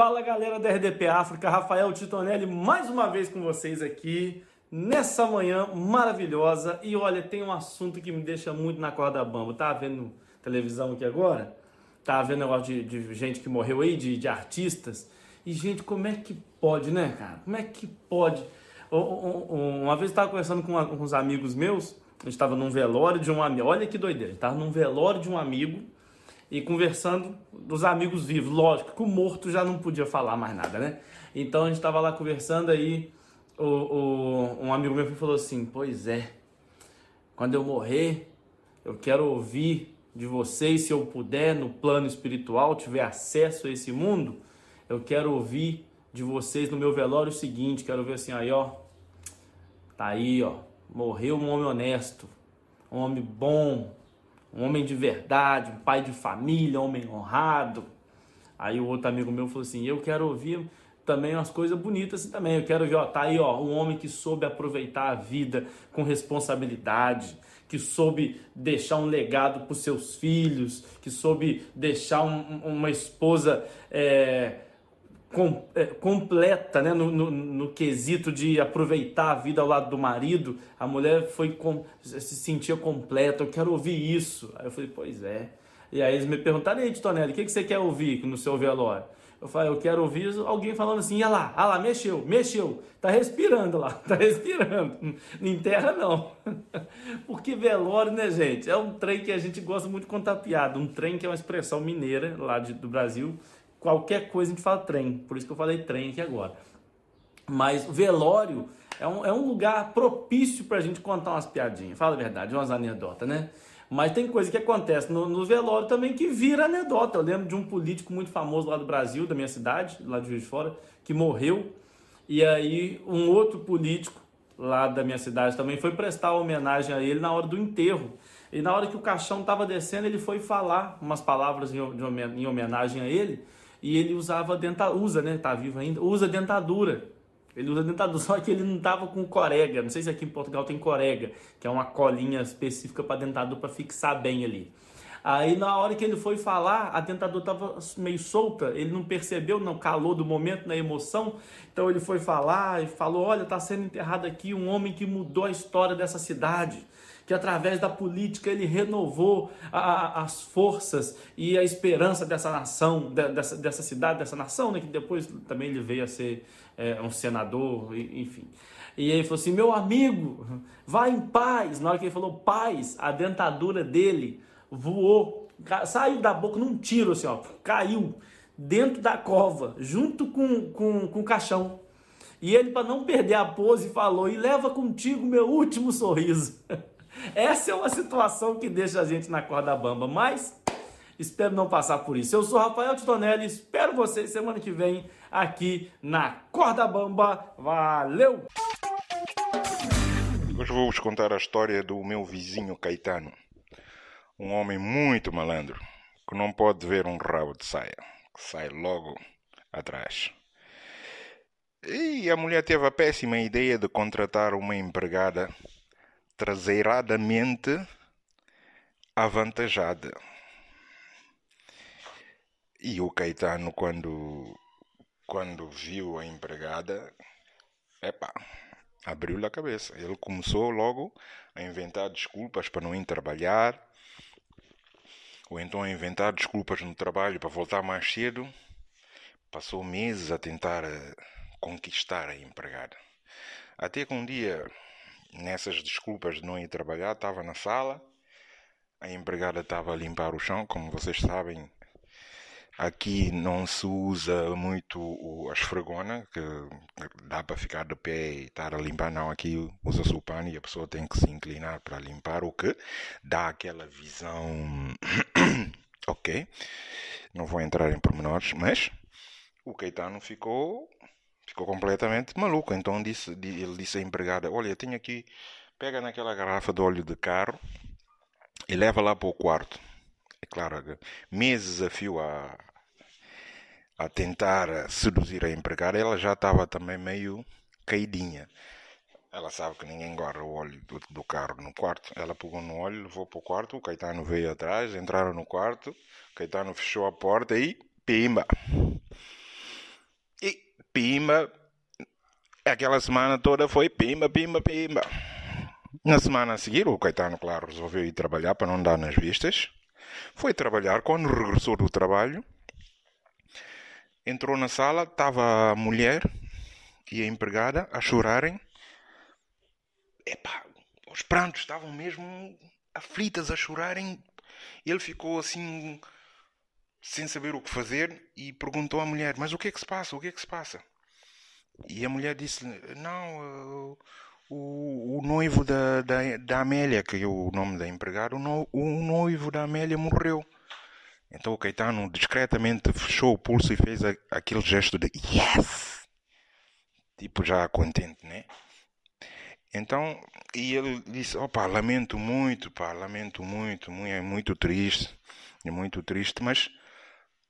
Fala galera da RDP África, Rafael Titonelli mais uma vez com vocês aqui nessa manhã maravilhosa. E olha, tem um assunto que me deixa muito na corda bamba. Tá vendo televisão aqui agora? Tá vendo negócio de, de gente que morreu aí, de, de, artistas. E gente, como é que pode, né, cara? Como é que pode? Uma vez eu estava conversando com, com uns amigos meus, a gente estava num velório de um amigo. Olha que doideira, estava num velório de um amigo e conversando dos amigos vivos. Lógico que o morto já não podia falar mais nada, né? Então a gente estava lá conversando aí, o, o, um amigo meu falou assim: Pois é, quando eu morrer, eu quero ouvir de vocês, se eu puder, no plano espiritual, tiver acesso a esse mundo, eu quero ouvir de vocês no meu velório o seguinte: quero ver assim, aí ó, tá aí ó, morreu um homem honesto, um homem bom, um homem de verdade, um pai de família, um homem honrado. Aí o outro amigo meu falou assim: Eu quero ouvir também umas coisas bonitas assim, também. Eu quero ver, ó, tá aí, ó, um homem que soube aproveitar a vida com responsabilidade, que soube deixar um legado para seus filhos, que soube deixar um, uma esposa. É, com, é, completa, né? No, no, no, quesito de aproveitar a vida ao lado do marido, a mulher foi com, se sentia completa. Eu quero ouvir isso. Aí eu falei, pois é. E aí eles me perguntaram, aí, Tonelli, o que, que você quer ouvir no seu velório? Eu falei, eu quero ouvir alguém falando assim, olha lá, olha lá, mexeu, mexeu, tá respirando lá, tá respirando. Não enterra não. Porque velório, né, gente, é um trem que a gente gosta muito de contar piada. Um trem que é uma expressão mineira lá de, do Brasil, qualquer coisa a gente fala trem, por isso que eu falei trem aqui agora. Mas o velório é um, é um lugar propício para a gente contar umas piadinhas, fala a verdade, umas anedotas, né? Mas tem coisa que acontece no, no, velório também que vira anedota. Eu lembro de um político muito famoso lá do Brasil, da minha cidade, lá de Juiz de Fora, que morreu. E aí um outro político lá da minha cidade também foi prestar homenagem a ele na hora do enterro. E na hora que o caixão estava descendo, ele foi falar umas palavras em homenagem a ele e ele usava dentadura, usa, né? Tá vivo ainda, usa dentadura. Ele usa dentadura, só que ele não tava com corega. Não sei se aqui em Portugal tem corega, que é uma colinha específica para dentadura para fixar bem ali. Aí na hora que ele foi falar, a dentadura tava meio solta, ele não percebeu, não calou do momento, na emoção. Então ele foi falar e falou: "Olha, tá sendo enterrado aqui um homem que mudou a história dessa cidade" que através da política ele renovou a, a, as forças e a esperança dessa nação, dessa, dessa cidade, dessa nação, né? que depois também ele veio a ser é, um senador, enfim. E ele falou assim: meu amigo, vá em paz. Na hora que ele falou paz, a dentadura dele voou, saiu da boca num tiro assim, ó, caiu dentro da cova, junto com, com, com o caixão. E ele, para não perder a pose, falou: e leva contigo meu último sorriso. Essa é uma situação que deixa a gente na corda bamba, mas espero não passar por isso. Eu sou Rafael Titonelli, espero vocês semana que vem aqui na Corda Bamba. Valeu! Hoje vou vos contar a história do meu vizinho Caetano, um homem muito malandro, que não pode ver um rabo de saia, que sai logo atrás. E a mulher teve a péssima ideia de contratar uma empregada traseiradamente avantajada. E o Caetano, quando, quando viu a empregada, epa, abriu-lhe a cabeça. Ele começou logo a inventar desculpas para não ir trabalhar, ou então a inventar desculpas no trabalho para voltar mais cedo. Passou meses a tentar eh, conquistar a empregada. Até que um dia nessas desculpas de não ir trabalhar, estava na sala, a empregada estava a limpar o chão, como vocês sabem. Aqui não se usa muito a esfregona, que dá para ficar de pé e estar a limpar. Não, aqui usa-se o pano e a pessoa tem que se inclinar para limpar, o que dá aquela visão. ok, não vou entrar em pormenores, mas o Caetano ficou ficou completamente maluco. Então disse, ele disse à empregada: Olha, tenho aqui, pega naquela garrafa de óleo de carro e leva lá para o quarto. É claro, meses a fio a, a tentar seduzir a empregada, ela já estava também meio caidinha. Ela sabe que ninguém guarda o óleo do, do, carro no quarto. Ela pegou no óleo, levou para o quarto. O Caetano veio atrás, entraram no quarto. Caetano fechou a porta e pimba! pimba. Aquela semana toda foi pimba, pimba, pimba. Na semana a seguir, o Caetano, claro, resolveu ir trabalhar para não dar nas vistas. Foi trabalhar. Quando regressou do trabalho, entrou na sala, estava a mulher e a empregada a chorarem. Epá, os prantos estavam mesmo aflitas a chorarem. Ele ficou assim, sem saber o que fazer, e perguntou à mulher: Mas o que é que se passa? O que é que se passa? E a mulher disse: Não, o, o noivo da, da, da Amélia, que é o nome da empregada, o, no, o noivo da Amélia morreu. Então o Caetano discretamente fechou o pulso e fez a, aquele gesto de yes! Tipo já contente, né? Então, e ele disse, opa, lamento muito, pá, lamento muito, muito, é muito triste, é muito triste, mas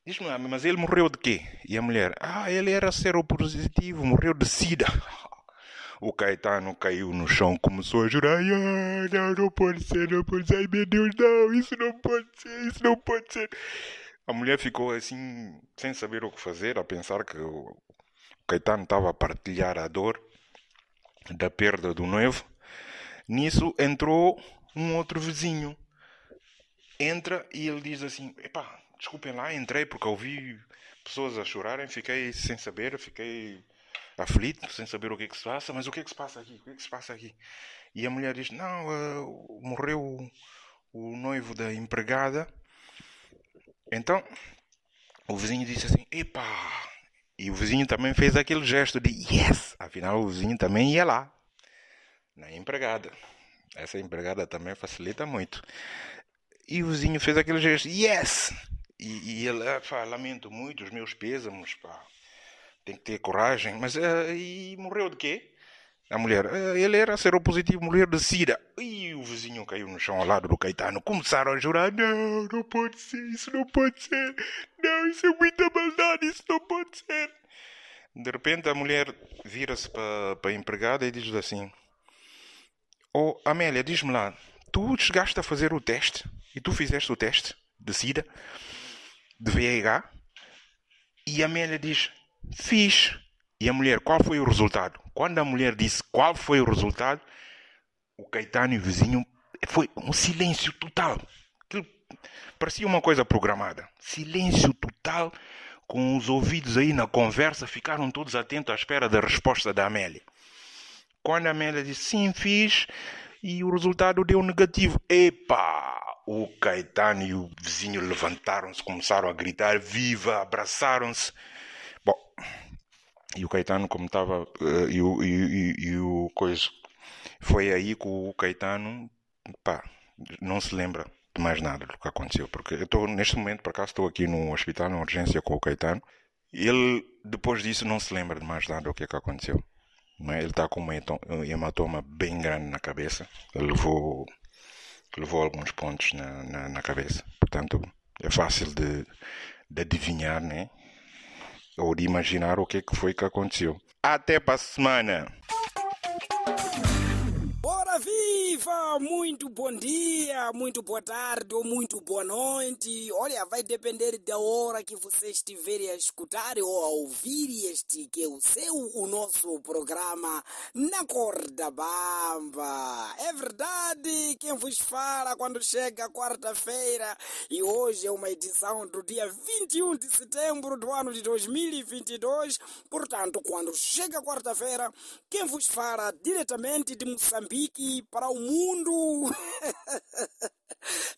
diz-me mas ele morreu de quê? E a mulher, ah, ele era seropositivo, morreu de sida. O Caetano caiu no chão, começou a jurar, não, não pode ser, não pode ser, ai meu Deus, não, isso não pode ser, isso não pode ser. A mulher ficou assim, sem saber o que fazer, a pensar que o Caetano estava a partilhar a dor da perda do noivo. Nisso entrou um outro vizinho. Entra e ele diz assim: Epá, desculpem lá, entrei porque ouvi pessoas a chorarem, fiquei sem saber, fiquei aflito, sem saber o que é que se passa, mas o que é que se passa aqui? O que é que se passa aqui? E a mulher diz: Não, uh, morreu o, o noivo da empregada. Então o vizinho disse assim: Epá! E o vizinho também fez aquele gesto de yes! Afinal, o vizinho também ia lá, na empregada. Essa empregada também facilita muito. E o vizinho fez aquele gesto, yes! E, e ele, lamento muito os meus pêsamos, pá tem que ter coragem. Mas uh, e morreu de quê? A mulher, uh, ele era seropositivo, morreu de sida. E o vizinho caiu no chão ao lado do Caetano. Começaram a jurar: Não, não pode ser, isso não pode ser. Não, isso é muita maldade, isso não pode ser. De repente a mulher vira-se para a empregada e diz assim: Oh, Amélia, diz-me lá, tu chegaste a fazer o teste? E tu fizeste o teste de SIDA? De VIH? E a Amélia diz: Fiz. E a mulher, qual foi o resultado? Quando a mulher disse qual foi o resultado, o Caetano e o vizinho, foi um silêncio total. Aquilo parecia uma coisa programada. Silêncio total, com os ouvidos aí na conversa, ficaram todos atentos à espera da resposta da Amélia. Quando a Amélia disse sim, fiz, e o resultado deu negativo. Epa! O Caetano e o vizinho levantaram-se, começaram a gritar viva, abraçaram-se. E o Caetano, como estava. Uh, e, o, e, e, e, o coisa. Foi aí que o Caetano. pá, não se lembra de mais nada do que aconteceu. Porque eu estou, neste momento, por acaso, estou aqui no hospital, na urgência com o Caetano. Ele, depois disso, não se lembra de mais nada do que, é que aconteceu. Não é? Ele está com um hematoma bem grande na cabeça. Ele levou, levou alguns pontos na, na, na cabeça. Portanto, é fácil de, de adivinhar, né? Ou de imaginar o que, é que foi que aconteceu. Até para a semana! Muito bom dia, muito boa tarde ou muito boa noite. Olha, vai depender da hora que você estiver a escutar ou a ouvir este que é o seu, o nosso programa Na Corda Bamba. É verdade, quem vos fala quando chega quarta-feira e hoje é uma edição do dia 21 de setembro do ano de 2022. Portanto, quando chega quarta-feira, quem vos fala diretamente de Moçambique para o mundo mundo!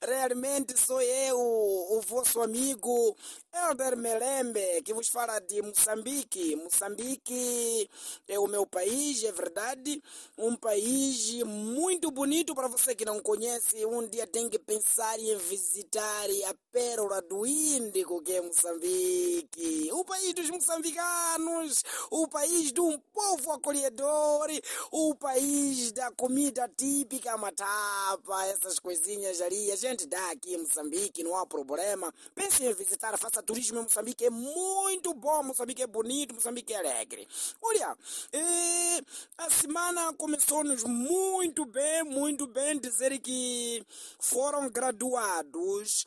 Realmente sou eu, o vosso amigo Elder Melembe, que vos fala de Moçambique. Moçambique é o meu país, é verdade. Um país muito bonito para você que não conhece. Um dia tem que pensar em visitar a pérola do Índico, que é Moçambique. O país dos moçambicanos, o país de um povo acolhedor, o país da comida típica, matapa, essas coisinhas ali a gente dá aqui em Moçambique, não há problema. Pense em visitar, faça turismo em Moçambique, é muito bom. Moçambique é bonito, Moçambique é alegre. Olha, eh, a semana começou-nos muito bem, muito bem. Dizer que foram graduados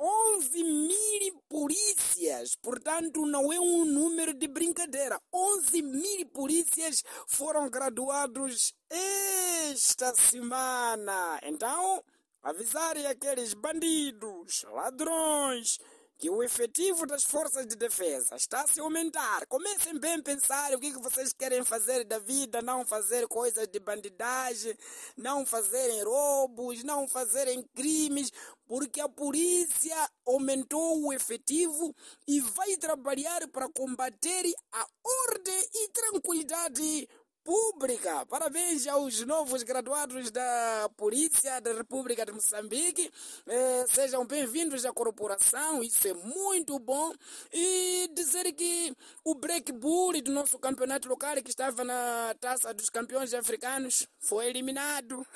11 mil polícias, portanto não é um número de brincadeira. 11 mil polícias foram graduados esta semana. Então, avisarem aqueles bandidos, ladrões, que o efetivo das forças de defesa está a se aumentar. Comecem bem a pensar o que, vocês querem fazer da vida, não fazer coisas de bandidagem, não fazerem roubos, não fazerem crimes, porque a polícia aumentou o efetivo e vai trabalhar para combater a ordem e tranquilidade pública. Parabéns aos novos graduados da Polícia da República de Moçambique. Eh, sejam bem-vindos à corporação, isso é muito bom. E dizer que o Break Bull do nosso campeonato local, que estava na taça dos campeões africanos, foi eliminado.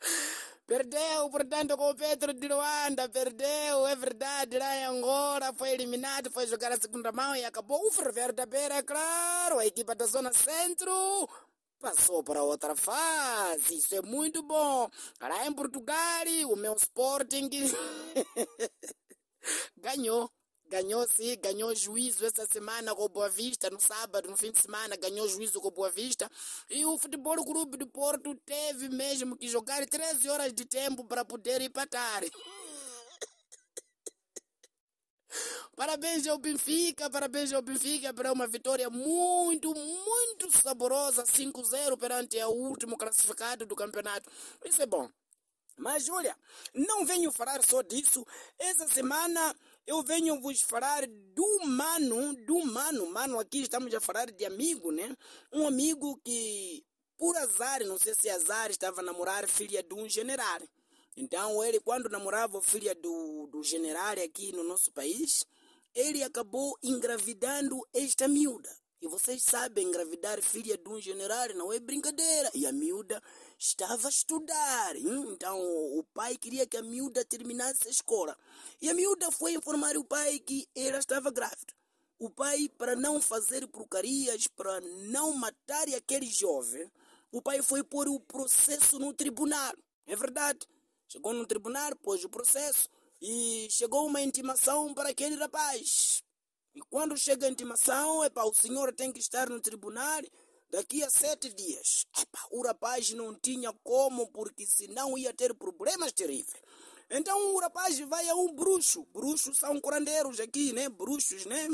Perdeu, portanto, com o Pedro de Luanda, perdeu, é verdade, lá em Angola, foi eliminado, foi jogar a segunda mão e acabou o Ferroviário da Beira, é claro, a equipa da Zona Centro passou para outra fase, isso é muito bom. Lá em Portugal, o meu Sporting ganhou. Ganhou sim, ganhou juízo essa semana com o Boa Vista, no sábado, no fim de semana, ganhou juízo com o Boa Vista. E o Futebol Clube do Porto teve mesmo que jogar 13 horas de tempo para poder empatar. Parabéns ao Benfica, parabéns ao Benfica para uma vitória muito, muito saborosa, 5-0 perante o último classificado do campeonato. Isso é bom. Mas olha, não venho falar só disso. Essa semana eu venho vos falar do mano, do mano. Mano, aqui estamos a falar de amigo, né? Um amigo que, por azar, não sei se azar, estava a namorar filha de um general. Então, ele, quando namorava filha do, do general aqui no nosso país, ele acabou engravidando esta miúda. E vocês sabem, engravidar filha de um general não é brincadeira. E a miúda estava a estudar. Então o pai queria que a miúda terminasse a escola. E a miúda foi informar o pai que ela estava grávida. O pai, para não fazer porcarias, para não matar aquele jovem, o pai foi pôr o processo no tribunal. É verdade. Chegou no tribunal, pôs o processo e chegou uma intimação para aquele rapaz. E quando chega a intimação, é para o senhor tem que estar no tribunal daqui a sete dias. Epa, o rapaz não tinha como, porque senão ia ter problemas terríveis. Então o rapaz vai a um bruxo. Bruxos são curandeiros aqui, né? Bruxos, né?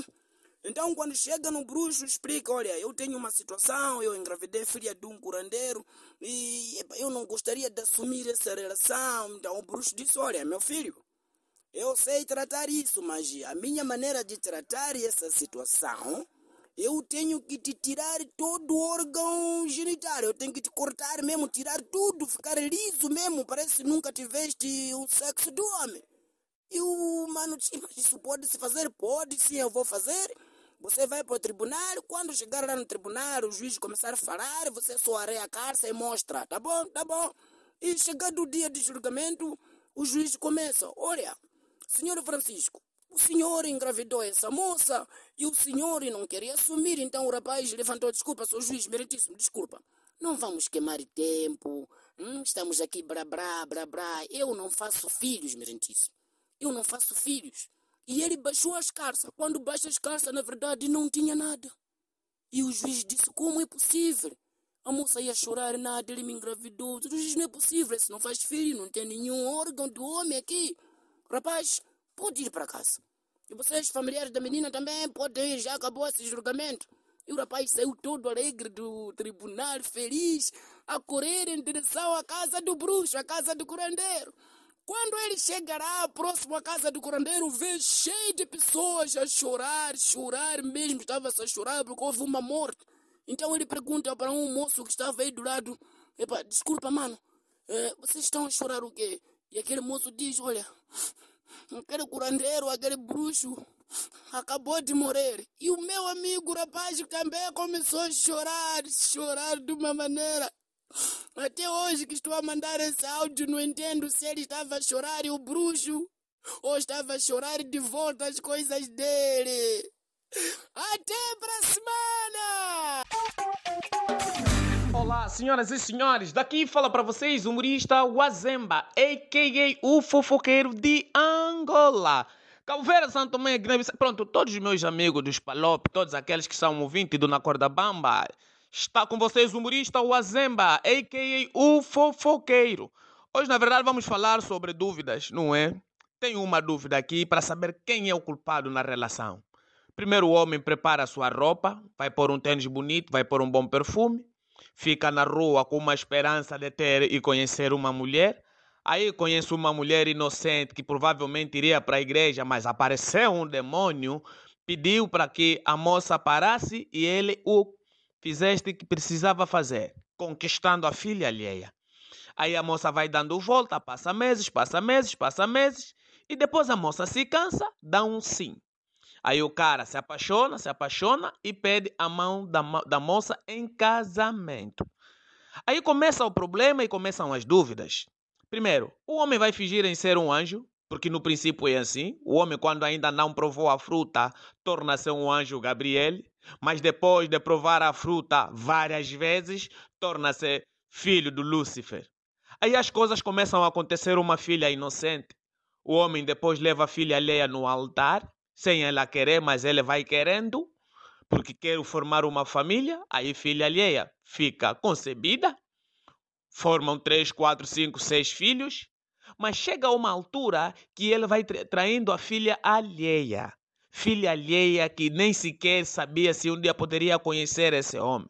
Então quando chega no bruxo, explica, olha, eu tenho uma situação, eu engravidei filha de um curandeiro e eu não gostaria de assumir essa relação. Então o bruxo disse, olha, meu filho, eu sei tratar isso, mas a minha maneira de tratar essa situação eu tenho que te tirar todo o órgão genital, eu tenho que te cortar mesmo, tirar tudo, ficar liso mesmo, parece que nunca tiveste o sexo do homem. E o mano disse, mas isso pode se fazer? Pode sim, eu vou fazer. Você vai para o tribunal, quando chegar lá no tribunal, o juiz começar a falar, você só areia a carta e mostra, tá bom, tá bom. E chegado o dia de julgamento, o juiz começa, olha, senhor Francisco, o senhor engravidou essa moça e o senhor não queria assumir. Então o rapaz levantou, desculpa, sou juiz, meritíssimo, desculpa. Não vamos queimar tempo. Hum, estamos aqui brá, brá, brá, brá. Eu não faço filhos, meritíssimo. Eu não faço filhos. E ele baixou as carças. Quando baixa as carças, na verdade, não tinha nada. E o juiz disse, como é possível? A moça ia chorar, nada, ele me engravidou. O juiz, não é possível, se não faz filho, não tem nenhum órgão do homem aqui. Rapaz, pode ir para casa. E vocês, familiares da menina, também podem ir, já acabou esse julgamento. E o rapaz saiu todo alegre do tribunal, feliz, a correr em direção à casa do bruxo, à casa do curandeiro. Quando ele chegará próximo à casa do curandeiro, vê cheio de pessoas a chorar, chorar mesmo, estava a chorar porque houve uma morte. Então ele pergunta para um moço que estava aí do lado, desculpa, mano, é, vocês estão a chorar o quê? E aquele moço diz, olha, aquele curandeiro, aquele bruxo, acabou de morrer. E o meu amigo rapaz também começou a chorar, chorar de uma maneira. Até hoje que estou a mandar esse áudio, não entendo se ele estava a chorar e o bruxo, ou estava a chorar de volta as coisas dele. Até para semana! Senhoras e senhores, daqui fala para vocês o humorista Wazemba, a.k.a. o fofoqueiro de Angola. Calveira, Santo Tomé, Guiné Pronto, todos os meus amigos dos Palop, todos aqueles que são ouvintes do Na Corda Bamba, está com vocês o humorista Wazemba, a.k.a. o fofoqueiro. Hoje, na verdade, vamos falar sobre dúvidas, não é? Tenho uma dúvida aqui para saber quem é o culpado na relação. Primeiro o homem prepara a sua roupa, vai pôr um tênis bonito, vai pôr um bom perfume fica na rua com uma esperança de ter e conhecer uma mulher. Aí conhece uma mulher inocente que provavelmente iria para a igreja, mas apareceu um demônio, pediu para que a moça parasse e ele o fizeste que precisava fazer, conquistando a filha alheia. Aí a moça vai dando volta, passa meses, passa meses, passa meses, e depois a moça se cansa, dá um sim. Aí o cara se apaixona, se apaixona e pede a mão da, da moça em casamento. Aí começa o problema e começam as dúvidas. Primeiro, o homem vai fingir em ser um anjo, porque no princípio é assim. O homem, quando ainda não provou a fruta, torna-se um anjo Gabriel. Mas depois de provar a fruta várias vezes, torna-se filho do Lúcifer. Aí as coisas começam a acontecer uma filha inocente. O homem depois leva a filha alheia no altar sem ela querer, mas ele vai querendo, porque quer formar uma família, aí filha alheia fica concebida, formam três, quatro, cinco, seis filhos, mas chega uma altura que ele vai traindo a filha alheia. Filha alheia que nem sequer sabia se um dia poderia conhecer esse homem.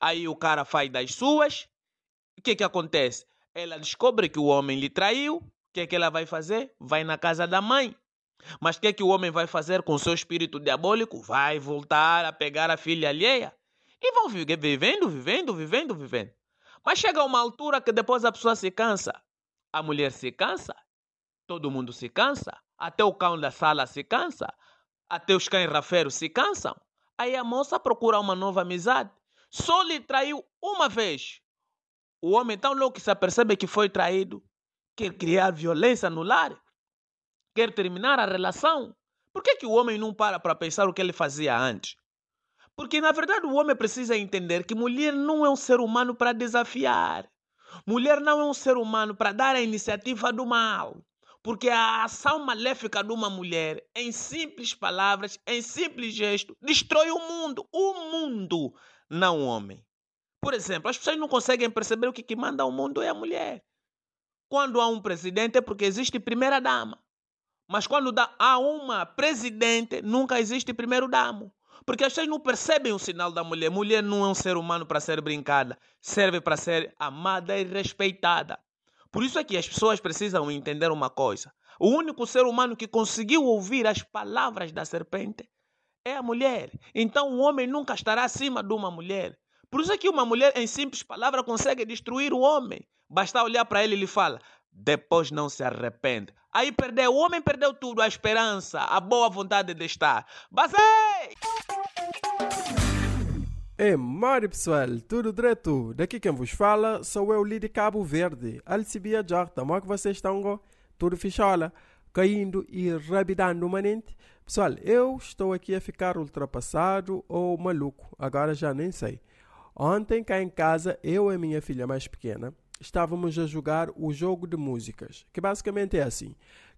Aí o cara faz das suas. O que que acontece? Ela descobre que o homem lhe traiu. O que que ela vai fazer? Vai na casa da mãe. Mas o que é que o homem vai fazer com seu espírito diabólico? Vai voltar a pegar a filha alheia. E vão vivendo, vivendo, vivendo, vivendo. Mas chega uma altura que depois a pessoa se cansa. A mulher se cansa, todo mundo se cansa, até o cão da sala se cansa, até os cães rafeiros se cansam. Aí a moça procura uma nova amizade. Só lhe traiu uma vez. O homem tão louco que se apercebe que foi traído, quer criar violência no lar, quer terminar a relação, por que, que o homem não para para pensar o que ele fazia antes? Porque, na verdade, o homem precisa entender que mulher não é um ser humano para desafiar. Mulher não é um ser humano para dar a iniciativa do mal. Porque a ação maléfica de uma mulher, em simples palavras, em simples gesto, destrói o mundo. O mundo, não o homem. Por exemplo, as pessoas não conseguem perceber o que, que manda o mundo é a mulher. Quando há um presidente é porque existe primeira dama. Mas quando dá, há uma presidente, nunca existe primeiro damo. Porque as pessoas não percebem o sinal da mulher. Mulher não é um ser humano para ser brincada. Serve para ser amada e respeitada. Por isso é que as pessoas precisam entender uma coisa. O único ser humano que conseguiu ouvir as palavras da serpente é a mulher. Então o homem nunca estará acima de uma mulher. Por isso é que uma mulher, em simples palavras, consegue destruir o homem. Basta olhar para ele e lhe fala: depois não se arrepende. Aí perdeu, o homem perdeu tudo, a esperança, a boa vontade de estar. Basei! É, Mari pessoal, tudo direto? Daqui quem vos fala sou eu, Lidi Cabo Verde. Alcibia Jarta, como é que vocês estão? Tudo fichola, caindo e rabidando manente. Pessoal, eu estou aqui a ficar ultrapassado ou maluco, agora já nem sei. Ontem cá em casa, eu e minha filha mais pequena, estávamos a jogar o jogo de músicas, que basicamente é assim: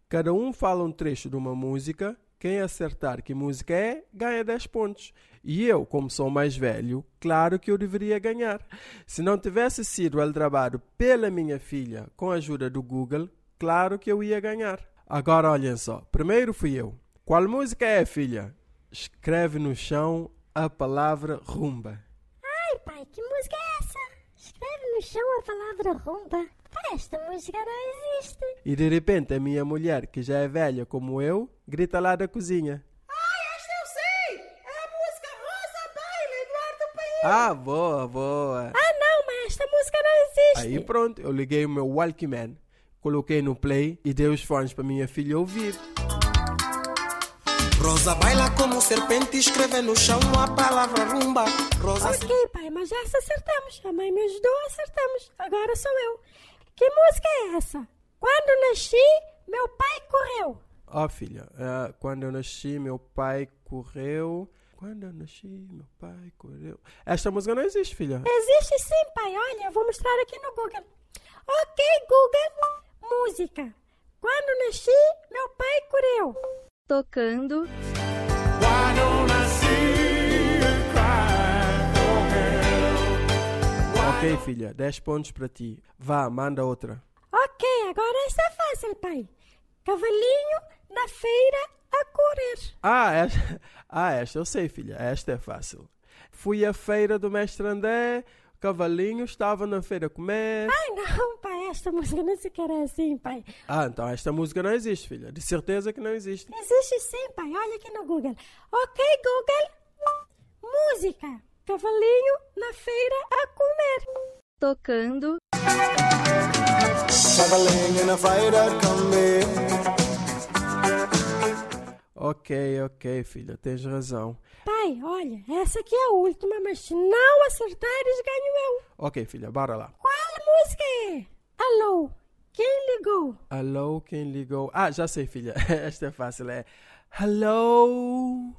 cada um fala um trecho de uma música, quem acertar que música é, ganha 10 pontos. E eu, como sou mais velho, claro que eu deveria ganhar. Se não tivesse sido aldrabado pela minha filha com a ajuda do Google, claro que eu ia ganhar. Agora olhem só, primeiro fui eu. Qual música é, filha? Escreve no chão a palavra rumba. Ai, pai, que música é chão a palavra rumba. Esta música não existe. E de repente a minha mulher, que já é velha como eu, grita lá da cozinha. Ai, esta eu sei! É a música Rosa Baile, Eduardo Paes. Ah, boa, boa. Ah, não, mas esta música não existe. Aí pronto, eu liguei o meu Walkman, coloquei no play e dei os fones para minha filha ouvir. Rosa baila como serpente, escreve no chão a palavra rumba. Rosa. Ok, pai, mas já acertamos. A mãe me ajudou, acertamos. Agora sou eu. Que música é essa? Quando nasci, meu pai correu. Ó, oh, filha, uh, quando eu nasci, meu pai correu. Quando eu nasci, meu pai correu. Esta música não existe, filha. Existe sim, pai. Olha, eu vou mostrar aqui no Google. Ok, Google. Música. Quando nasci, meu pai correu. Tocando. Ok, filha, 10 pontos para ti. Vá, manda outra. Ok, agora esta é fácil, pai. Cavalinho na feira a correr. Ah, esta, ah, esta eu sei, filha. Esta é fácil. Fui à feira do mestre André, cavalinho estava na feira a comer. Ai, não, pai, esta música nem sequer é assim, pai. Ah, então esta música não existe, filha. De certeza que não existe. Existe sim, pai. Olha aqui no Google. Ok, Google. Música. Cavalinho na feira a comer. Tocando. Cavalinho na feira a comer. Ok, ok, filha, tens razão. Pai, olha, essa aqui é a última, mas se não acertares, ganho eu. Ok, filha, bora lá. Qual música é? Alô, quem ligou? Alô, quem ligou? Ah, já sei, filha. Esta é fácil, é. Hello,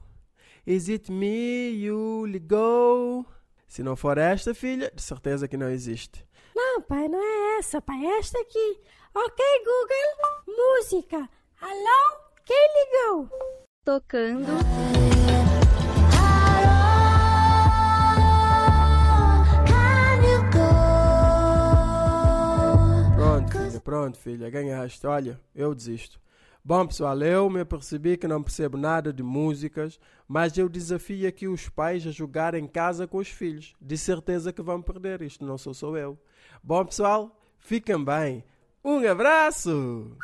is it me you ligou? Se não for esta, filha, de certeza que não existe. Não, pai, não é essa, pai, é esta aqui. Ok, Google, música. Alô, quem ligou? Tocando. Pronto, filha, pronto, filha, ganhaste. Olha, eu desisto. Bom, pessoal, eu me percebi que não percebo nada de músicas, mas eu desafio aqui os pais a jogar em casa com os filhos. De certeza que vão perder, isto não sou só eu. Bom, pessoal, fiquem bem. Um abraço!